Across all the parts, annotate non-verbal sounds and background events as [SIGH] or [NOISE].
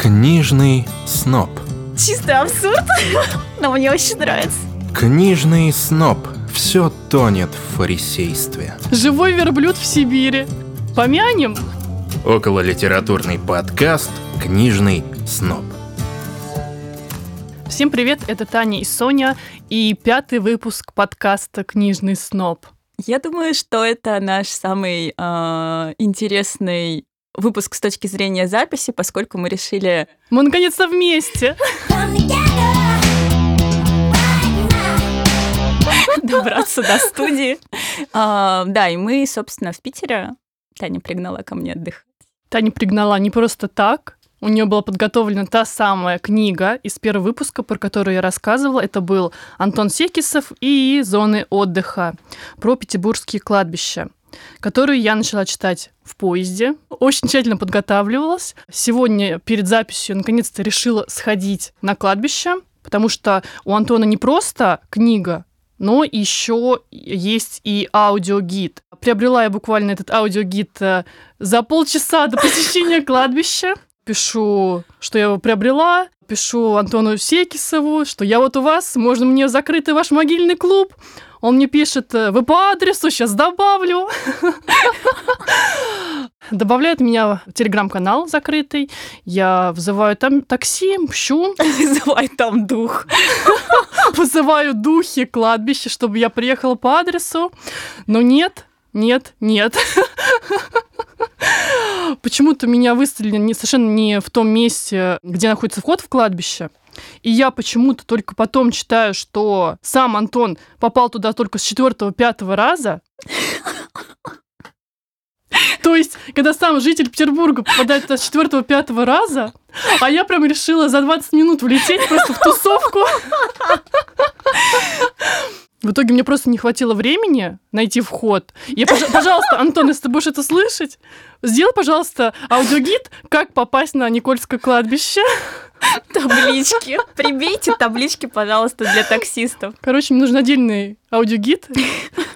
Книжный сноб. Чистый абсурд, [LAUGHS] но мне очень нравится. Книжный сноб. Все тонет в фарисействе. Живой верблюд в Сибири. Помянем? Около литературный подкаст «Книжный сноб». Всем привет, это Таня и Соня, и пятый выпуск подкаста «Книжный сноб». Я думаю, что это наш самый э, интересный выпуск с точки зрения записи, поскольку мы решили... Мы наконец-то вместе! добраться до студии. А, да, и мы, собственно, в Питере. Таня пригнала ко мне отдыхать. Таня пригнала не просто так, у нее была подготовлена та самая книга из первого выпуска, про которую я рассказывала. Это был Антон Секисов и «Зоны отдыха» про петербургские кладбища которую я начала читать в поезде. Очень тщательно подготавливалась. Сегодня перед записью наконец-то решила сходить на кладбище, потому что у Антона не просто книга, но еще есть и аудиогид. Приобрела я буквально этот аудиогид э, за полчаса до посещения [LAUGHS] кладбища пишу, что я его приобрела, пишу Антону Секисову, что я вот у вас, можно мне закрытый ваш могильный клуб. Он мне пишет, «Э, вы по адресу, сейчас добавлю. Добавляет меня в телеграм-канал закрытый. Я вызываю там такси, мщу. Вызывай там дух. Вызываю духи кладбища, чтобы я приехала по адресу. Но нет, нет, нет. Почему-то меня выставили не, совершенно не в том месте, где находится вход в кладбище. И я почему-то только потом читаю, что сам Антон попал туда только с четвертого-пятого раза. То есть, когда сам житель Петербурга попадает туда с четвертого-пятого раза, а я прям решила за 20 минут влететь просто в тусовку. В итоге мне просто не хватило времени найти вход. И, пожалуйста, Антон, если ты будешь это слышать, сделай, пожалуйста, аудиогид, как попасть на Никольское кладбище. Таблички. Прибейте таблички, пожалуйста, для таксистов. Короче, мне нужен отдельный аудиогид,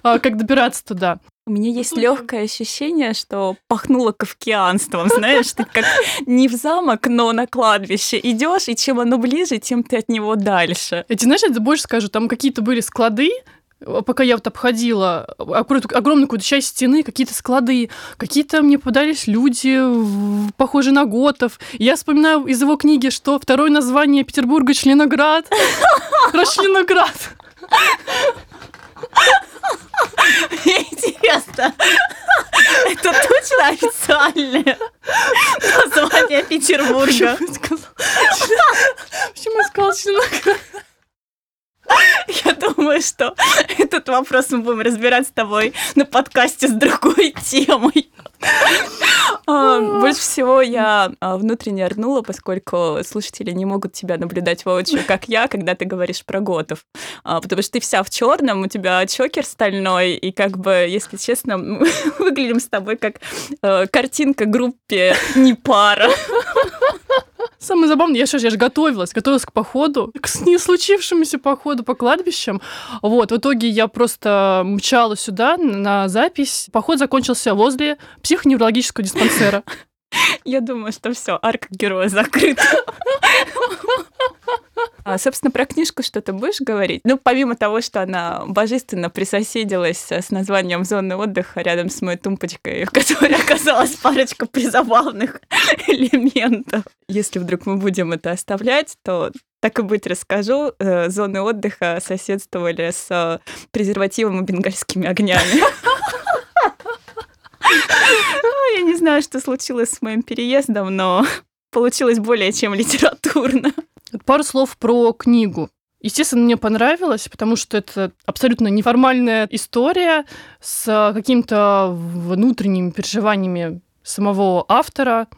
а, как добираться туда. У меня есть легкое ощущение, что пахнуло кавкианством, знаешь, ты как не в замок, но на кладбище идешь, и чем оно ближе, тем ты от него дальше. Эти, знаешь, я больше скажу, там какие-то были склады, пока я вот обходила огромную какую-то часть стены, какие-то склады, какие-то мне попадались люди, похожие на готов. Я вспоминаю из его книги, что второе название Петербурга — Членоград. [LAUGHS] Про Членоград. Интересно, это точно официальное название Петербурга? Почему я сказала Членоград? [LAUGHS] Я думаю, что [LAUGHS] этот вопрос мы будем разбирать с тобой на подкасте с другой [LAUGHS] темой. А, больше всего я а, внутренне орнула, поскольку слушатели не могут тебя наблюдать воочию, как я, когда ты говоришь про готов. А, потому что ты вся в черном, у тебя чокер стальной, и как бы, если честно, мы выглядим с тобой как картинка группе не пара. Самое забавное, я, сейчас я же готовилась, готовилась к походу, к не случившемуся походу по кладбищам. Вот, в итоге я просто мчала сюда на запись. Поход закончился возле психоневрологического диспансера. Я думаю, что все, арка героя закрыта. А, собственно, про книжку что-то будешь говорить? Ну, помимо того, что она божественно присоседилась с названием «Зоны отдыха» рядом с моей тумбочкой, в которой оказалась парочка призабавных элементов. Если вдруг мы будем это оставлять, то так и быть расскажу. Э, зоны отдыха соседствовали с презервативом и бенгальскими огнями. Я не знаю, что случилось с моим переездом, но получилось более чем литературно. Пару слов про книгу. Естественно, мне понравилось, потому что это абсолютно неформальная история с какими-то внутренними переживаниями самого автора,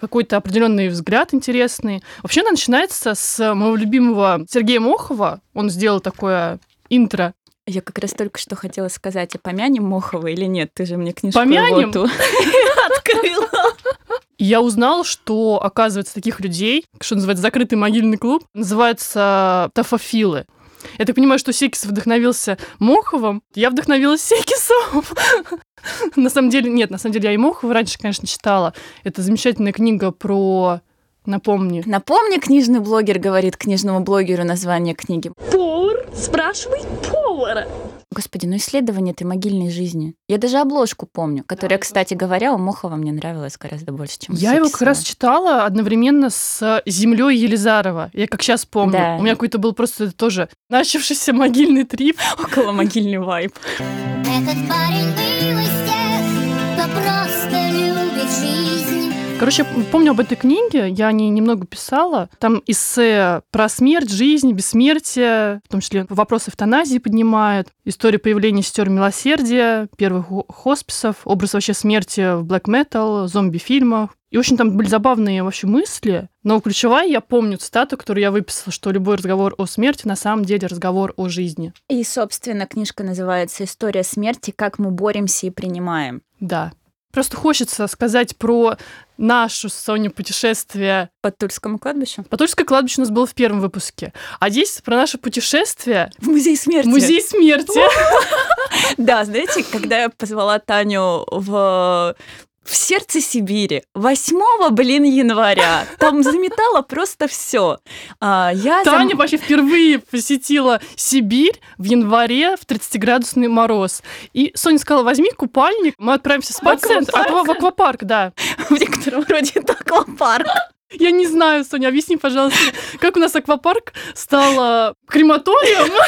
какой-то определенный взгляд интересный. Вообще она начинается с моего любимого Сергея Мохова. Он сделал такое интро. Я как раз только что хотела сказать, а помянем Мохова или нет? Ты же мне книжку помянем? [LAUGHS] открыла. Я узнала, что, оказывается, таких людей, что называется закрытый могильный клуб, называется тафофилы. Я так понимаю, что Секисов вдохновился Моховым, я вдохновилась Секисовым. [LAUGHS] На самом деле, нет, на самом деле я и Мохова раньше, конечно, читала. Это замечательная книга про Напомни. Напомни, книжный блогер говорит книжному блогеру название книги. Повар спрашивает повара. Господи, ну исследование этой могильной жизни. Я даже обложку помню, которая, кстати говоря, у Мохова мне нравилась гораздо больше, чем у Я его как раз читала одновременно с землей Елизарова. Я как сейчас помню. Да. У меня какой-то был просто тоже начавшийся могильный трип. [LAUGHS] около могильный вайб. Этот парень был из тех, кто просто любит жизнь. Короче, помню об этой книге, я о ней немного писала. Там эссе про смерть, жизнь, бессмертие, в том числе вопросы эвтаназии поднимает, история появления сестер милосердия, первых хо- хосписов, образ вообще смерти в блэк метал, зомби-фильмах. И, общем, там были забавные вообще мысли, но ключевая, я помню цитату, которую я выписала, что любой разговор о смерти на самом деле разговор о жизни. И, собственно, книжка называется «История смерти. Как мы боремся и принимаем». Да. Просто хочется сказать про наше с Соней путешествие По Тульскому кладбищу. Патульское кладбище у нас было в первом выпуске. А здесь про наше путешествие В музей смерти. в музей смерти. [LAUGHS] Да, знаете, когда я позвала Таню в в сердце Сибири 8 блин, января. Там заметало просто все. я зам- Таня вообще впервые посетила Сибирь в январе в 30-градусный мороз. И Соня сказала, возьми купальник, мы отправимся в спа-центр. аквапарк? Аква- в аквапарк, да. [LAUGHS] в некотором роде это аквапарк. Я не знаю, Соня, объясни, пожалуйста, как у нас аквапарк стал э, крематорием? [LAUGHS]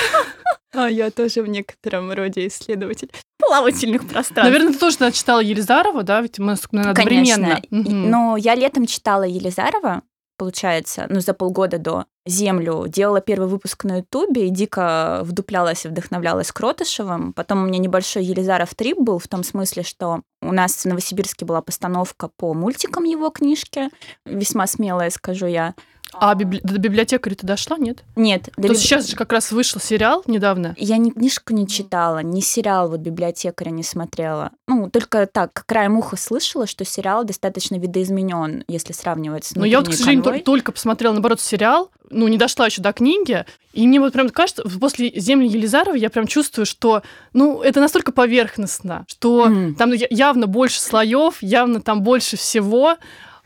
А я тоже в некотором роде исследователь плавательных пространств. Наверное, ты тоже наверное, читала Елизарова, да? Ведь мы, наверное, одновременно. Конечно. И- Мгм. Но я летом читала Елизарова, получается, ну, за полгода до «Землю». Делала первый выпуск на Ютубе и дико вдуплялась и вдохновлялась Кротышевым. Потом у меня небольшой Елизаров трип был в том смысле, что у нас в Новосибирске была постановка по мультикам его книжки. Весьма смелая, скажу я. А библи- до библиотекаря ты дошла, нет? Нет, То до библи- сейчас же как раз вышел сериал недавно. Я ни книжку не читала, ни сериал вот библиотекаря не смотрела. Ну, только так, краем уха слышала, что сериал достаточно видоизменен, если сравнивать с Но я вот, к «Внутренней сожалению, конвой». тол- только посмотрела, наоборот, сериал, ну, не дошла еще до книги, и мне вот прям кажется, после «Земли Елизарова» я прям чувствую, что, ну, это настолько поверхностно, что Мгм. там я- явно больше слоев, явно там больше всего,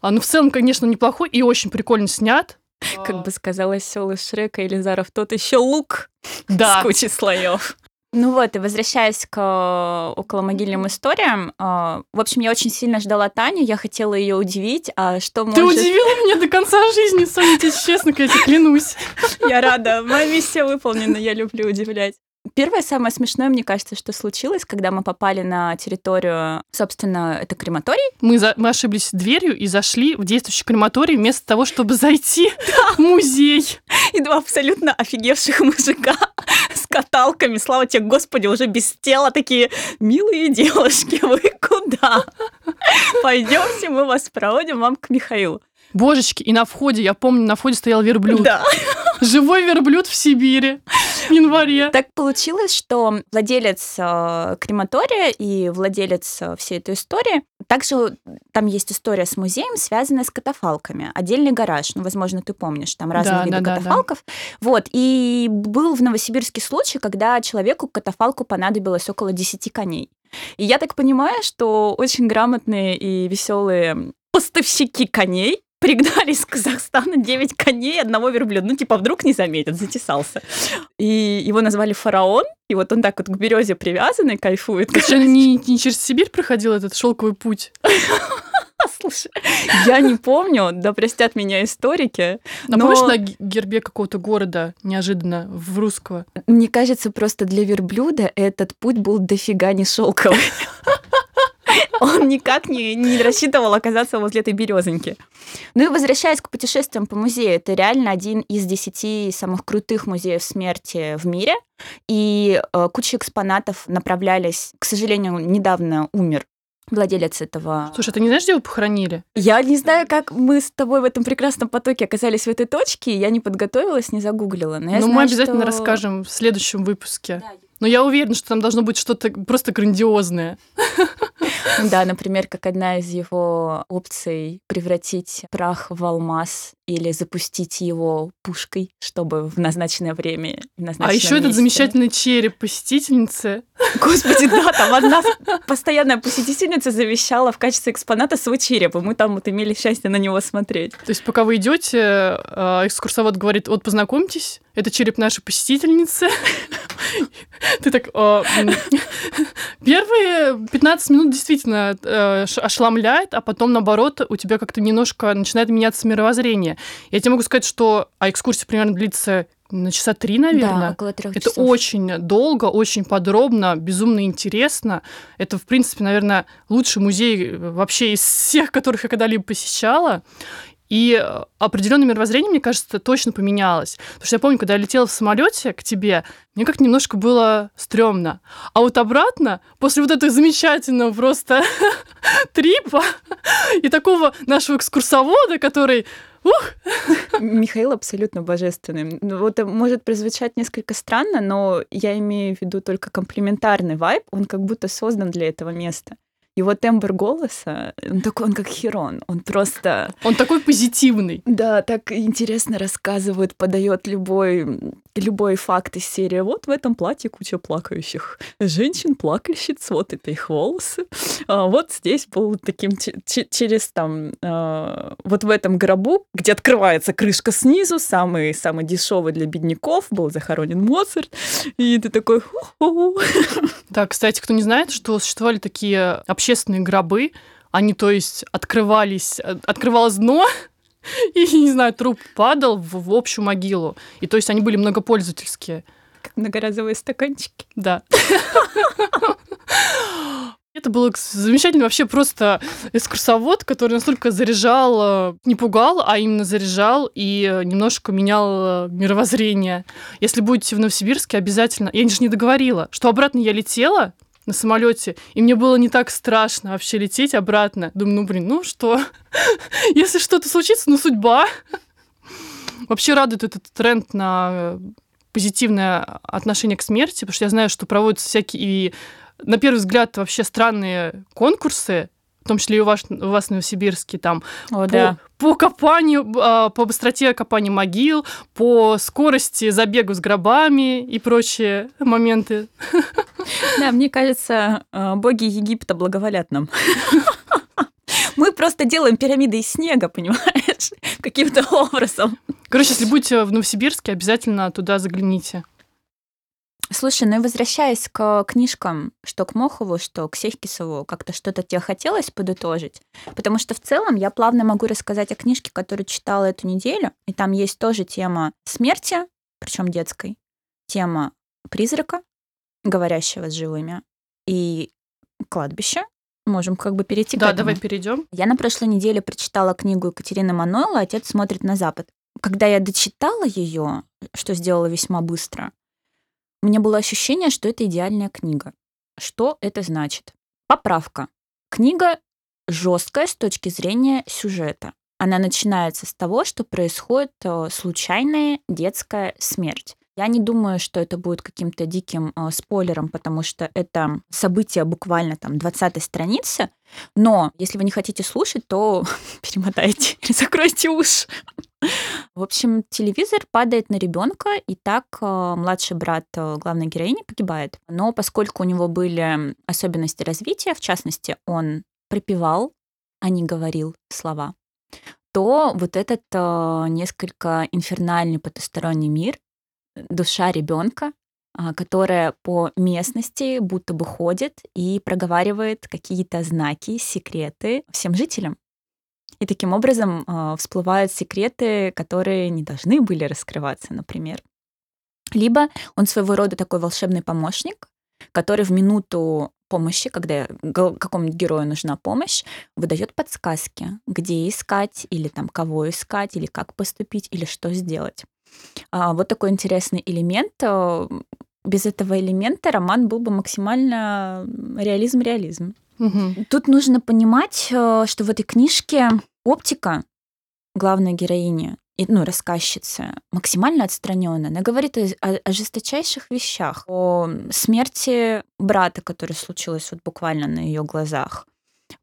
А, ну, в целом, конечно, неплохой и очень прикольно снят. Как бы сказала Сёл из Шрека, Елизаров, тот еще лук Да. с кучей слоев. Ну вот, и возвращаясь к э, околомогильным историям, э, в общем, я очень сильно ждала Таню, я хотела ее удивить, а что Ты может... удивила меня до конца жизни, Соня, тебе честно, я тебе клянусь. [LAUGHS] Я рада, моя миссия выполнена, я люблю удивлять. Первое, самое смешное, мне кажется, что случилось, когда мы попали на территорию, собственно, это крематорий. Мы, за- мы ошиблись дверью и зашли в действующий крематорий вместо того, чтобы зайти [LAUGHS] в музей. И два абсолютно офигевших мужика с каталками, слава тебе, Господи, уже без тела, такие милые девушки, вы куда? Пойдемте, мы вас проводим вам к Михаилу. Божечки, и на входе, я помню, на входе стоял верблюд. Да. Живой верблюд в Сибири в январе. Так получилось, что владелец э, крематория и владелец э, всей этой истории, также там есть история с музеем, связанная с катафалками. Отдельный гараж, ну, возможно, ты помнишь, там разные Да, виды да, да, да. катафалков. Вот, и был в Новосибирске случай, когда человеку катафалку понадобилось около 10 коней. И я так понимаю, что очень грамотные и веселые поставщики коней пригнали из Казахстана 9 коней одного верблюда. Ну, типа, вдруг не заметят, затесался. И его назвали фараон, и вот он так вот к березе привязанный, кайфует. Что, не, не через Сибирь проходил этот шелковый путь? [LAUGHS] Слушай, я не помню, да простят меня историки, А но помнишь на гербе какого-то города неожиданно в русского? мне кажется, просто для верблюда этот путь был дофига не шелковый. [LAUGHS] Он никак не, не рассчитывал оказаться возле этой березоньки. Ну и возвращаясь к путешествиям по музею, это реально один из десяти самых крутых музеев смерти в мире. И э, куча экспонатов направлялись, к сожалению, недавно умер владелец этого. Слушай, ты не знаешь, где его похоронили? Я не знаю, как мы с тобой в этом прекрасном потоке оказались в этой точке. Я не подготовилась, не загуглила. Но я Ну, мы знаю, обязательно что- расскажем в следующем выпуске. Но я уверена, что там должно быть что-то просто грандиозное. [LAUGHS] Да, например, как одна из его опций превратить прах в алмаз или запустить его пушкой, чтобы в назначенное время, в назначенном А еще этот месте. замечательный череп посетительницы. Господи, да, там одна [LAUGHS] постоянная посетительница завещала в качестве экспоната свой череп, и мы там вот имели счастье на него смотреть. То есть, пока вы идете, э, экскурсовод говорит: вот познакомьтесь, это череп нашей посетительницы. [LAUGHS] Ты так... м, Первые 15 минут действительно э, ошеломляет, а потом, наоборот, у тебя как-то немножко начинает меняться мировоззрение. Я тебе могу сказать, что а экскурсия примерно длится на часа три, наверное. Да, около трех Это часов. очень долго, очень подробно, безумно интересно. Это, в принципе, наверное, лучший музей э, вообще из всех, которых я когда-либо посещала. И э, определенное мировоззрение, мне кажется, точно поменялось. Потому что я помню, когда я летела в самолете к тебе, мне как немножко было стрёмно. А вот обратно, после вот этого замечательного просто [LAUGHS] трипа и такого нашего экскурсовода, который ух, Михаил абсолютно божественный. Ну, Вот может прозвучать несколько странно, но я имею в виду только комплементарный вайб. Он как будто создан для этого места. Его тембр голоса, он такой, он как Херон. Он просто он такой позитивный. Да, так интересно рассказывает, подает любой, любой факт из серии. Вот в этом платье куча плакающих женщин, плакальщиц, вот это их волосы. А вот здесь был таким че- че- через там, а, вот в этом гробу, где открывается крышка снизу, самый, самый дешевый для бедняков, был захоронен Моцарт. И ты такой. Да, кстати, кто не знает, что существовали такие общественные гробы, они, то есть, открывались, э, открывалось дно, [LAUGHS] и, не знаю, труп падал в, в общую могилу. И, то есть, они были многопользовательские. как многоразовые стаканчики. Да. Это было к- замечательно. Вообще просто экскурсовод, который настолько заряжал, э, не пугал, а именно заряжал и немножко менял э, мировоззрение. Если будете в Новосибирске, обязательно... Я же не договорила, что обратно я летела на самолете, и мне было не так страшно вообще лететь обратно. Думаю, ну, блин, ну что? [LAUGHS] Если что-то случится, ну, судьба. [LAUGHS] Вообще радует этот тренд на э, позитивное отношение к смерти, потому что я знаю, что проводятся всякие, и, на первый взгляд, вообще странные конкурсы, в том числе и у вас, у вас в Новосибирске, там, О, по, по копанию, а, по быстроте копания могил, по скорости забега с гробами и прочие моменты. [LAUGHS] Да, мне кажется, э, боги Египта благоволят нам. [LAUGHS] Мы просто делаем пирамиды из снега, понимаешь, [LAUGHS] каким-то образом. Короче, если будете в Новосибирске, обязательно туда загляните. Слушай, ну и возвращаясь к книжкам, что к Мохову, что к Сехкисову, как-то что-то тебе хотелось подытожить? Потому что в целом я плавно могу рассказать о книжке, которую читала эту неделю, и там есть тоже тема смерти, причем детской, тема призрака, говорящего с живыми, и кладбища. Можем как бы перейти к Да, давай перейдем. Я на прошлой неделе прочитала книгу Екатерины Манойло «Отец смотрит на запад». Когда я дочитала ее, что сделала весьма быстро, у меня было ощущение, что это идеальная книга. Что это значит? Поправка. Книга жесткая с точки зрения сюжета. Она начинается с того, что происходит э, случайная детская смерть. Я не думаю, что это будет каким-то диким э, спойлером, потому что это событие буквально там 20 страницы. Но если вы не хотите слушать, то [LAUGHS] перемотайте или закройте уши. В общем, телевизор падает на ребенка, и так э, младший брат э, главной героини погибает. Но поскольку у него были особенности развития, в частности, он пропевал, а не говорил слова, то вот этот э, несколько инфернальный потусторонний мир, душа ребенка, а, которая по местности будто бы ходит и проговаривает какие-то знаки, секреты всем жителям. И таким образом э, всплывают секреты, которые не должны были раскрываться, например. Либо он своего рода такой волшебный помощник, который в минуту помощи, когда какому-нибудь герою нужна помощь, выдает подсказки, где искать, или там кого искать, или как поступить, или что сделать. А, вот такой интересный элемент. Э, Без этого элемента роман был бы максимально реализм-реализм. Мгм. Тут нужно понимать, э, что в этой книжке оптика главной героини, ну, рассказчицы, максимально отстраненная. Она говорит о, о- о жесточайших вещах, о смерти брата, которая случилась вот буквально на ее глазах,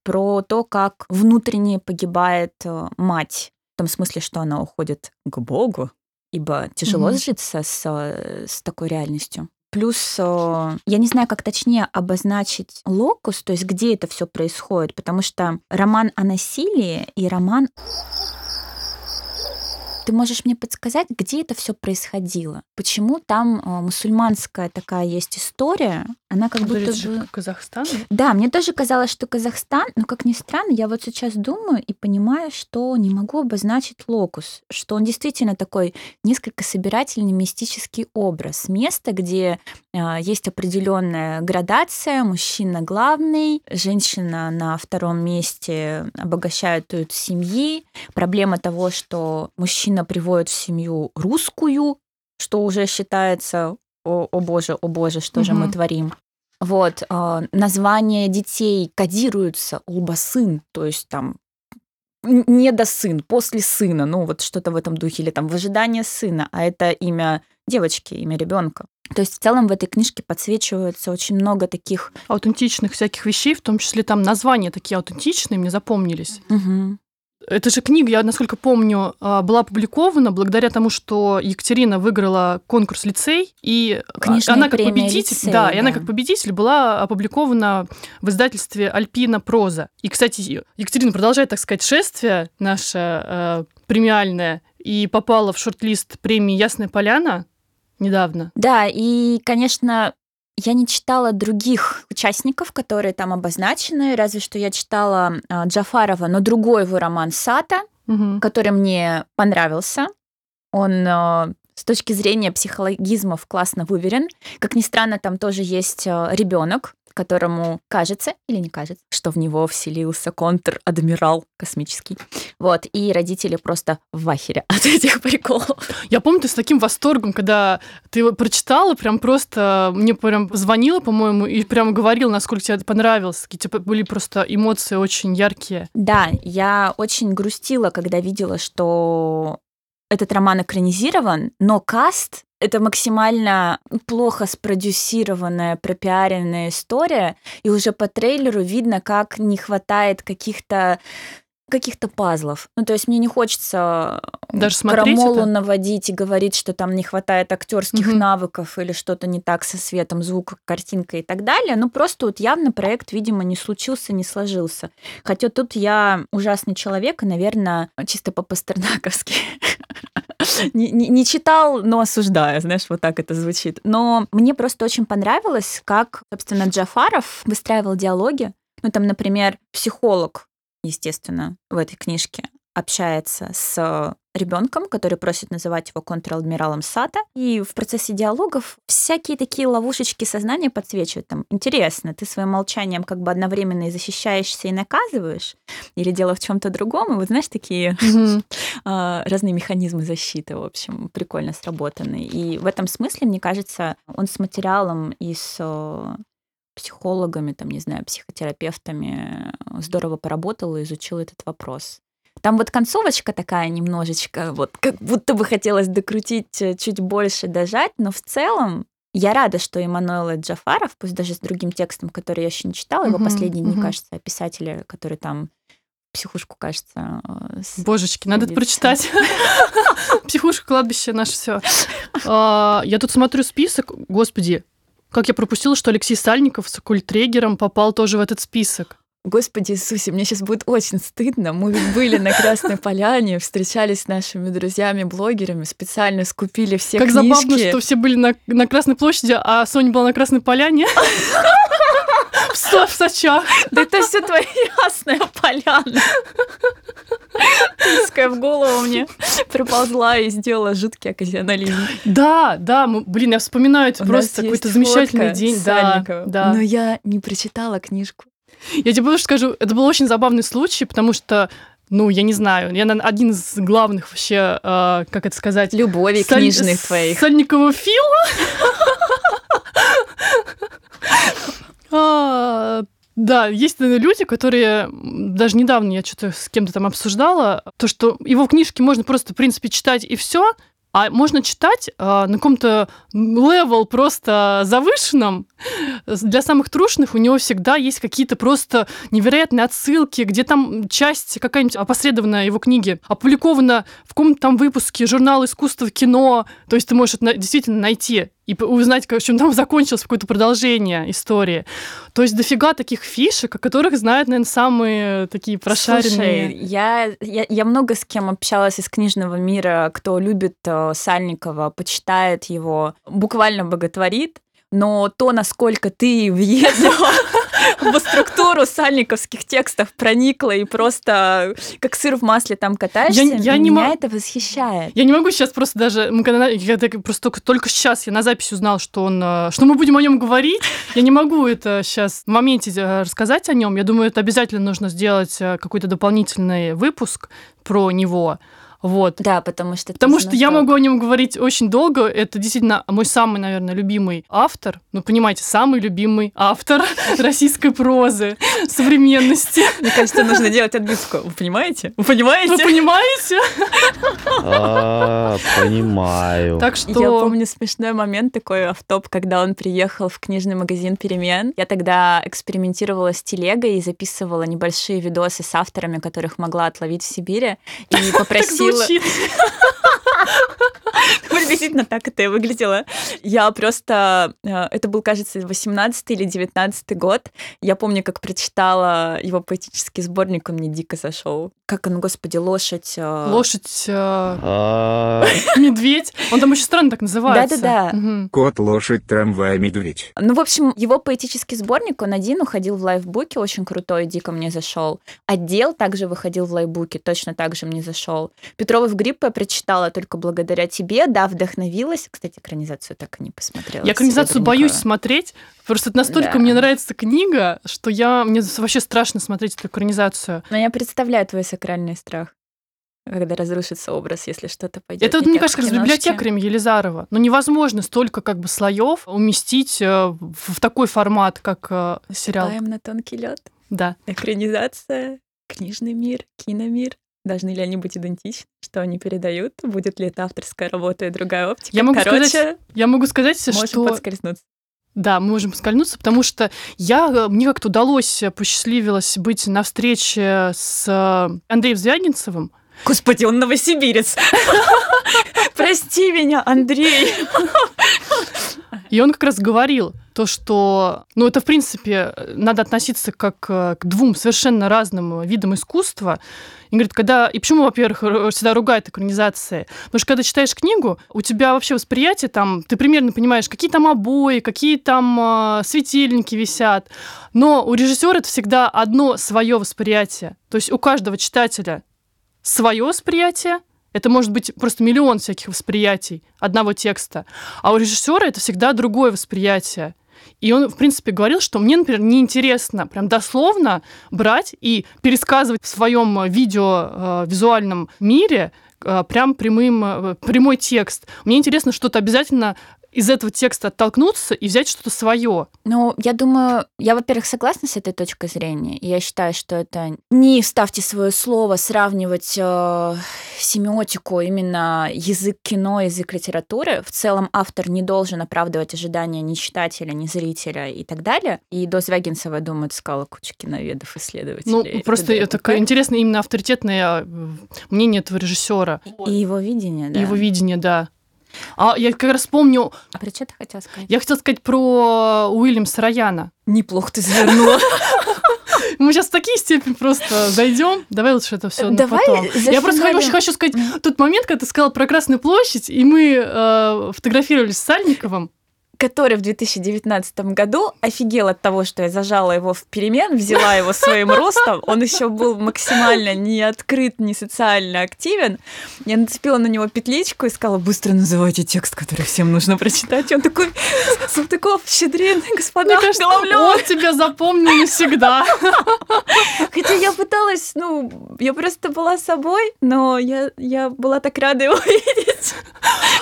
про то, как внутренне погибает э, мать. В том смысле, что она уходит к Богу, ибо тяжело Мгм. сжиться с, с такой реальностью. Плюс я не знаю, как точнее обозначить локус, то есть где это все происходит, потому что роман о насилии и роман... Ты можешь мне подсказать, где это все происходило? Почему там э, мусульманская такая есть история? Она как будто Говорит же, бы... Казахстан. Да, мне тоже казалось, что Казахстан, но как ни странно, я вот сейчас думаю и понимаю, что не могу обозначить локус, что он действительно такой несколько собирательный мистический образ. Место, где э, есть определенная градация, мужчина главный, женщина на втором месте обогащают тут семьи, проблема того, что мужчина приводит в семью русскую, что уже считается, о, о боже, о боже, что же мы творим. Вот, э, названия детей кодируются улбасын, то есть там не до сын, после сына, ну вот что-то в этом духе, или там в ожидании сына, а это имя девочки, имя ребенка. То есть в целом в этой книжке подсвечивается очень много таких Аутентичных всяких вещей, в том числе там названия такие аутентичные, мне запомнились. Мгм. Эта же книга, я насколько помню, а, была опубликована благодаря тому, что Екатерина выиграла конкурс лицей, и а, Книжная она как победитель, «Лицей», да, и она да. как победитель была опубликована в издательстве Альпина Проза. И, кстати, Екатерина продолжает, так сказать, шествие наше э, премиальное и попала в шорт-лист премии Ясная Поляна недавно. Да, и, конечно, я не читала других участников, которые там обозначены, разве что я читала а, Джафарова, но другой его роман «Сата», Мгм. который мне понравился. Он э, с точки зрения психологизмов классно выверен. Как ни странно, там тоже есть ребенок, которому кажется или не кажется, что в него вселился контр-адмирал космический. Вот, и родители просто в ахере [LAUGHS] от этих приколов. Я помню, ты с таким восторгом, когда ты его прочитала, прям просто мне прям звонила, по-моему, и прям говорила, насколько тебе это понравилось. Какие типа, были просто эмоции очень яркие. Да, я очень грустила, когда видела, что этот роман экранизирован, но каст это максимально плохо спродюсированная, пропиаренная история, и уже по трейлеру видно, как не хватает каких-то каких-то пазлов. Ну, то есть мне не хочется Даже смотреть крамолу это? наводить и говорить, что там не хватает актерских Мгм. навыков или что-то не так со светом, звуком, картинкой и так далее. Ну, просто вот явно проект, видимо, не случился, не сложился. Хотя тут я ужасный человек, и, наверное, чисто по-пастернаковски. [LAUGHS] Не, не- не читал, но осуждаю, знаешь, вот так это звучит. Но мне просто очень понравилось, как, собственно, Джафаров выстраивал диалоги. Ну, там, например, психолог, естественно, в этой книжке общается с ребенком, который просит называть его контр-адмиралом Сата. И в процессе диалогов всякие такие ловушечки сознания подсвечивают. Там, интересно, ты своим молчанием как бы одновременно и защищаешься, и наказываешь? Или дело в чем-то другом? И вот знаешь, такие [LAUGHS] а, разные механизмы защиты, в общем, прикольно сработаны. И в этом смысле, мне кажется, он с материалом и с психологами, там, не знаю, психотерапевтами э, здорово поработал и изучил этот вопрос. Там вот концовочка такая немножечко, вот как будто бы хотелось докрутить э, чуть больше, дожать, но в целом я рада, что Эммануэл Джафаров, пусть даже с другим текстом, который я еще не читала, его последние дни, мгм. кажется, писателя, который там психушку, кажется, э, с- Божечки, надо это прочитать. [LAUGHS] Психушка, кладбище, наше все. Я тут смотрю список. Господи, как я пропустила, что Алексей Сальников с культрегером попал тоже в этот список. Господи Иисусе, мне сейчас будет очень стыдно. Мы ведь были на Красной Поляне, встречались с нашими друзьями-блогерами, специально скупили все как книжки. забавно, что все были на, на Красной площади, а Соня была на Красной Поляне. [LAUGHS] Со- в Сочах. Да это все твоя ясная поляна. Тиская в голову мне приползла и сделала жуткий оказионализм. Да, да, мы- блин, я вспоминаю это У просто какой-то замечательный день. Да, да. Но я не прочитала книжку. Я тебе больше скажу, это был очень забавный случай, потому что, ну, я не знаю, я наверно, один из главных вообще, э, как это сказать, Любови Саль- книжных твоих. Сальникова Фила. А, Да, есть люди, которые даже недавно я что-то с кем-то там обсуждала, то, что его книжки можно просто, в принципе, читать и все, А можно читать э, на каком-то level просто завышенном. Для самых трушных у него всегда есть какие-то просто невероятные отсылки, где там часть какая-нибудь опосредованная его книги опубликована в каком-то там выпуске журнала искусства кино. То есть ты можешь это действительно найти и узнать, в чем там закончилось какое-то продолжение истории. То есть дофига таких фишек, о которых знают, наверное, самые такие прошаренные. Слушай, я, я, я много с кем общалась из книжного мира, кто любит э, Сальникова, почитает его, буквально боготворит, но то, насколько ты въездила в структуру сальниковских текстов, проникла и просто как сыр в масле там катаешься, Я- я не меня мо- это восхищает. Я не могу сейчас просто даже... Мы когда, я так просто только, только сейчас я на записи узнала, что он... э, Что мы будем о нем говорить. Я не могу это сейчас в моменте э, рассказать о нем. Я думаю, это обязательно нужно сделать э, какой-то дополнительный выпуск про него. Вот. Да, потому что... Потому что я могу о нем говорить очень долго. Это действительно мой самый, наверное, любимый автор. Ну, понимаете, самый любимый автор [LAUGHS] российской прозы современности. Мне кажется, нужно делать отбивку. Вы понимаете? Вы Вы понимаете? понимаете? А, Понимаю. Так Я что... помню смешной момент такой автоп, когда он приехал в книжный магазин «Перемен». Я тогда экспериментировала с телегой и записывала небольшие видосы с авторами, которых могла отловить в Сибири. И [LAUGHS] попросила... звучит. [LAUGHS] Приблизительно так это и выглядело. Я просто... э, Это был, кажется, 18 или 19 год. Я помню, как прочитала его поэтический сборник, он мне дико зашел. Как он, господи, лошадь... э, Лошадь, э, А, [LAUGHS] медведь. Он там очень странно так называется. Да-да-да. Мгм. Кот, лошадь, трамвай, медведь. Ну, в общем, его поэтический сборник, он один уходил в лайфбуке, очень крутой, дико мне зашел. Отдел также выходил в лайфбуке, точно так же мне зашел. Петрова в гриппе прочитала только благодаря тебе, да, вдохновилась. Кстати, экранизацию так и не посмотрела. Я экранизацию боюсь смотреть. Просто это настолько Да. мне нравится книга, что я мне вообще страшно смотреть эту экранизацию. Но я представляю твой сакральный страх, когда разрушится образ, если что-то пойдет. Это, вот, не мне кажется, с библиотекарем Елизарова. Но невозможно столько как бы слоев уместить э, в такой формат, как э, сериал. Ступаем на тонкий лед. Да. Экранизация, книжный мир, киномир. Должны ли они быть идентичны? Что они передают? Будет ли это авторская работа и другая оптика? Я могу Короче, сказать, Я могу сказать, что... подскользнуться. Да, мы можем поскользнуться, потому что я, э, мне как-то удалось, э, посчастливилось быть на встрече с э, Андреем Звягинцевым. Господи, он новосибирец. [LAUGHS] Прости меня, Андрей. И он как раз говорил то, что, ну, это, в принципе, надо относиться как э, к двум совершенно разным видам искусства. И говорит, когда... И почему, во-первых, всегда ругают экранизации? Потому что когда читаешь книгу, у тебя вообще восприятие там, ты примерно понимаешь, какие там обои, какие там э, светильники висят. Но у режиссера это всегда одно свое восприятие. То есть у каждого читателя свое восприятие, это может быть просто миллион всяких восприятий одного текста. А у режиссера это всегда другое восприятие. И он, в принципе, говорил, что мне, например, неинтересно прям дословно брать и пересказывать в своем э, видео, э, визуальном мире э, прям прямым, прямой текст. Мне интересно что-то обязательно из этого текста оттолкнуться и взять что-то свое. Ну, я думаю, я, во-первых, согласна с этой точкой зрения. Я считаю, что это не вставьте свое слово, сравнивать э, семиотику, именно язык кино, язык литературы. В целом автор не должен оправдывать ожидания ни читателя, ни зрителя и так далее. И до Звягинцева, думаю, отыскала кучу киноведов, исследователей. Ну, и просто т.д. это т.п. интересно именно авторитетное э, мнение этого режиссера. И его видение, да. И его видение, да. А я как раз помню, А про что ты хотела сказать? я хотела сказать про Уильямса Рояна. Неплохо ты завернула. [LAUGHS] Мы сейчас в такие степени просто зайдем. Давай лучше это все Давай потом. Я просто очень хочу сказать тот момент, когда ты сказала про Красную площадь, и мы э, фотографировались с Сальниковым. Который в 2019 году офигел от того, что я зажала его в перемен, взяла его своим [LAUGHS] ростом. Он еще был максимально не открыт, не социально активен. Я нацепила на него петличку и сказала, быстро называйте текст, который всем нужно прочитать. И он такой, Салтыков, Щедрин, господа, Мне кажется, Головлёв». он тебя запомнил навсегда. [LAUGHS] Хотя я пыталась, ну, я просто была собой, но я, я была так рада его [LAUGHS] видеть,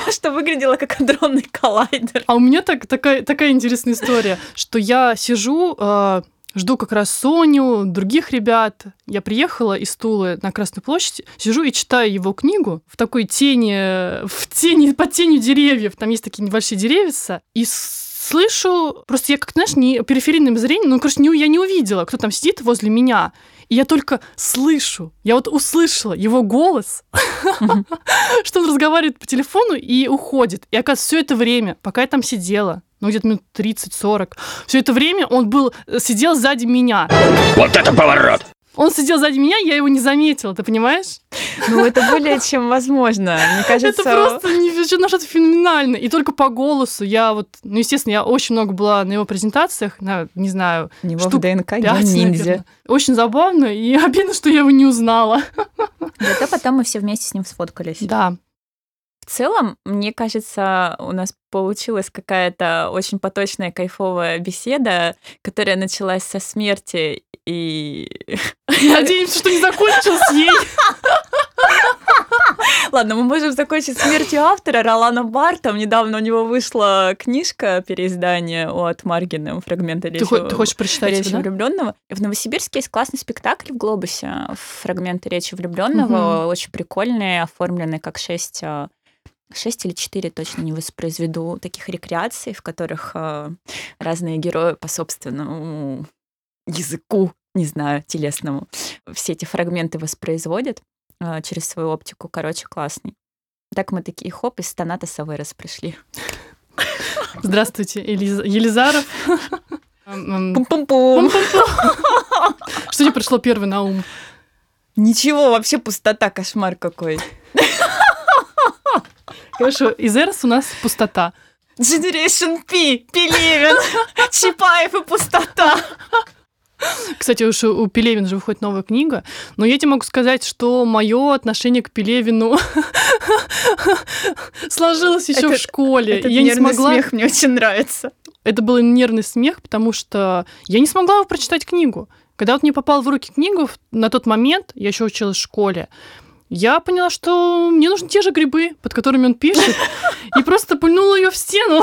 что выглядела как адронный коллайдер. А у меня так, такая, такая интересная история, что я сижу, э, жду как раз Соню, других ребят. Я приехала из Тулы на Красную площадь, сижу и читаю его книгу в такой тени, в тени, под тенью деревьев. Там есть такие небольшие деревья. И слышу, просто я как, знаешь, не периферийным зрением, ну, короче, не, я не увидела, кто там сидит возле меня. И я только слышу, я вот услышала его голос, [LAUGHS] что он разговаривает по телефону и уходит. И оказывается, все это время, пока я там сидела, ну где-то минут 30-40, все это время он был, э, сидел сзади меня. Вот это поворот! Он сидел сзади меня, я его не заметила, ты понимаешь? Ну, это более чем возможно. Мне [LAUGHS] кажется... Это просто не, что-то феноменальное. И только по голосу я вот... Ну, естественно, я очень много была на его презентациях, на, не знаю... У него в ДНК ниндзя. Наверное. Очень забавно, и [LAUGHS] обидно, что я его не узнала. Зато потом мы все вместе с ним сфоткались. Да. В целом, мне кажется, у нас получилась какая-то очень поточная, кайфовая беседа, которая началась со смерти и... [LAUGHS] Надеемся, что не закончилась ей. Ладно, мы можем закончить смертью автора Ролана Барта. Недавно у него вышла книжка переиздания от Маргина «Фрагменты речи, ты, ты хочешь прочитать речи да? влюбленного». В Новосибирске есть классный спектакль в Глобусе «Фрагменты речи влюбленного», угу. очень прикольный, оформленный как шесть а, шесть или четыре точно не воспроизведу таких рекреаций, в которых э, разные герои по собственному языку, не знаю, телесному, все эти фрагменты воспроизводят э, через свою оптику. Короче, классный. Так мы такие, хоп, из Танатоса вырос пришли. Здравствуйте, Елиз... Елизаров. Пум-пум-пум. Что тебе пришло первое на ум? Ничего, вообще пустота, кошмар какой. Хорошо, из Эрс у нас пустота. Generation P, Пелевин, Чапаев и пустота. Кстати, уж у Пелевина же выходит новая книга, но я тебе могу сказать, что мое отношение к Пелевину [LAUGHS] сложилось еще в школе. Этот я не смогла. смех мне очень нравится. Это был нервный смех, потому что я не смогла прочитать книгу. Когда вот мне попал в руки книгу, на тот момент, я еще училась в школе, я поняла, что мне нужны те же грибы, под которыми он пишет, [LAUGHS] и просто пульнула ее в стену.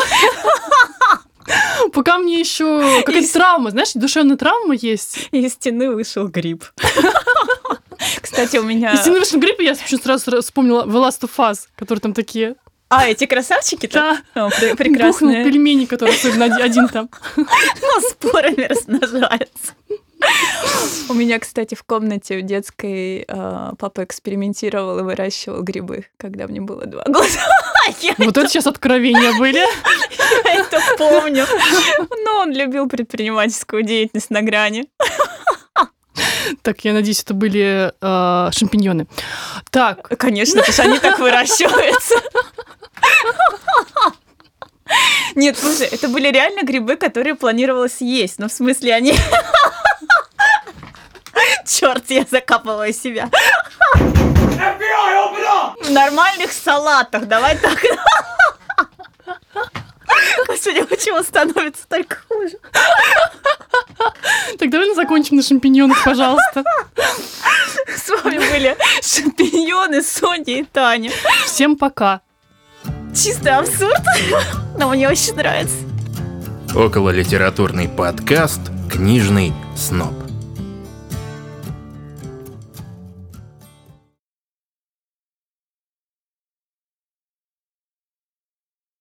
Пока мне еще какая-то травма, знаешь, душевная травма есть. И из стены вышел гриб. [LAUGHS] Кстати, у меня... Из стены вышел гриб, и я сразу вспомнила The Last of Us, которые там такие... А, эти красавчики-то? Да. О, прекрасные. Бухнул пельмени, которые один там. [LAUGHS] Ну, спорами размножаются. У меня, кстати, в комнате в детской э, папа экспериментировал и выращивал грибы, когда мне было два года. [LAUGHS] Вот это сейчас откровения были. [LAUGHS] Я это помню. Но он любил предпринимательскую деятельность на грани. Так, я надеюсь, это были э, шампиньоны. Так. Конечно, потому что они так выращиваются. Нет, слушай, это были реально грибы, которые планировалось есть. Но в смысле они... Черт, я закапываю себя. В нормальных салатах, давай так. Господи, почему становится только хуже? Так давай закончим на шампиньонах, пожалуйста. С вами были шампиньоны, Соня и Таня. Всем пока. Чистый абсурд, но мне очень нравится. Около литературный подкаст «Книжный сноб».